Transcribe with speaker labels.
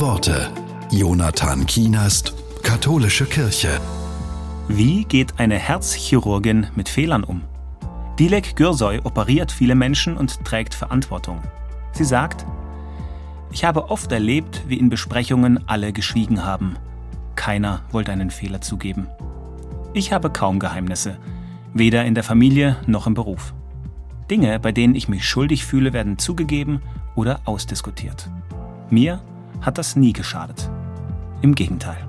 Speaker 1: Worte. Jonathan Kienast, Katholische Kirche.
Speaker 2: Wie geht eine Herzchirurgin mit Fehlern um? Dilek Gürsoy operiert viele Menschen und trägt Verantwortung. Sie sagt, ich habe oft erlebt, wie in Besprechungen alle geschwiegen haben. Keiner wollte einen Fehler zugeben. Ich habe kaum Geheimnisse, weder in der Familie noch im Beruf. Dinge, bei denen ich mich schuldig fühle, werden zugegeben oder ausdiskutiert. Mir hat das nie geschadet. Im Gegenteil.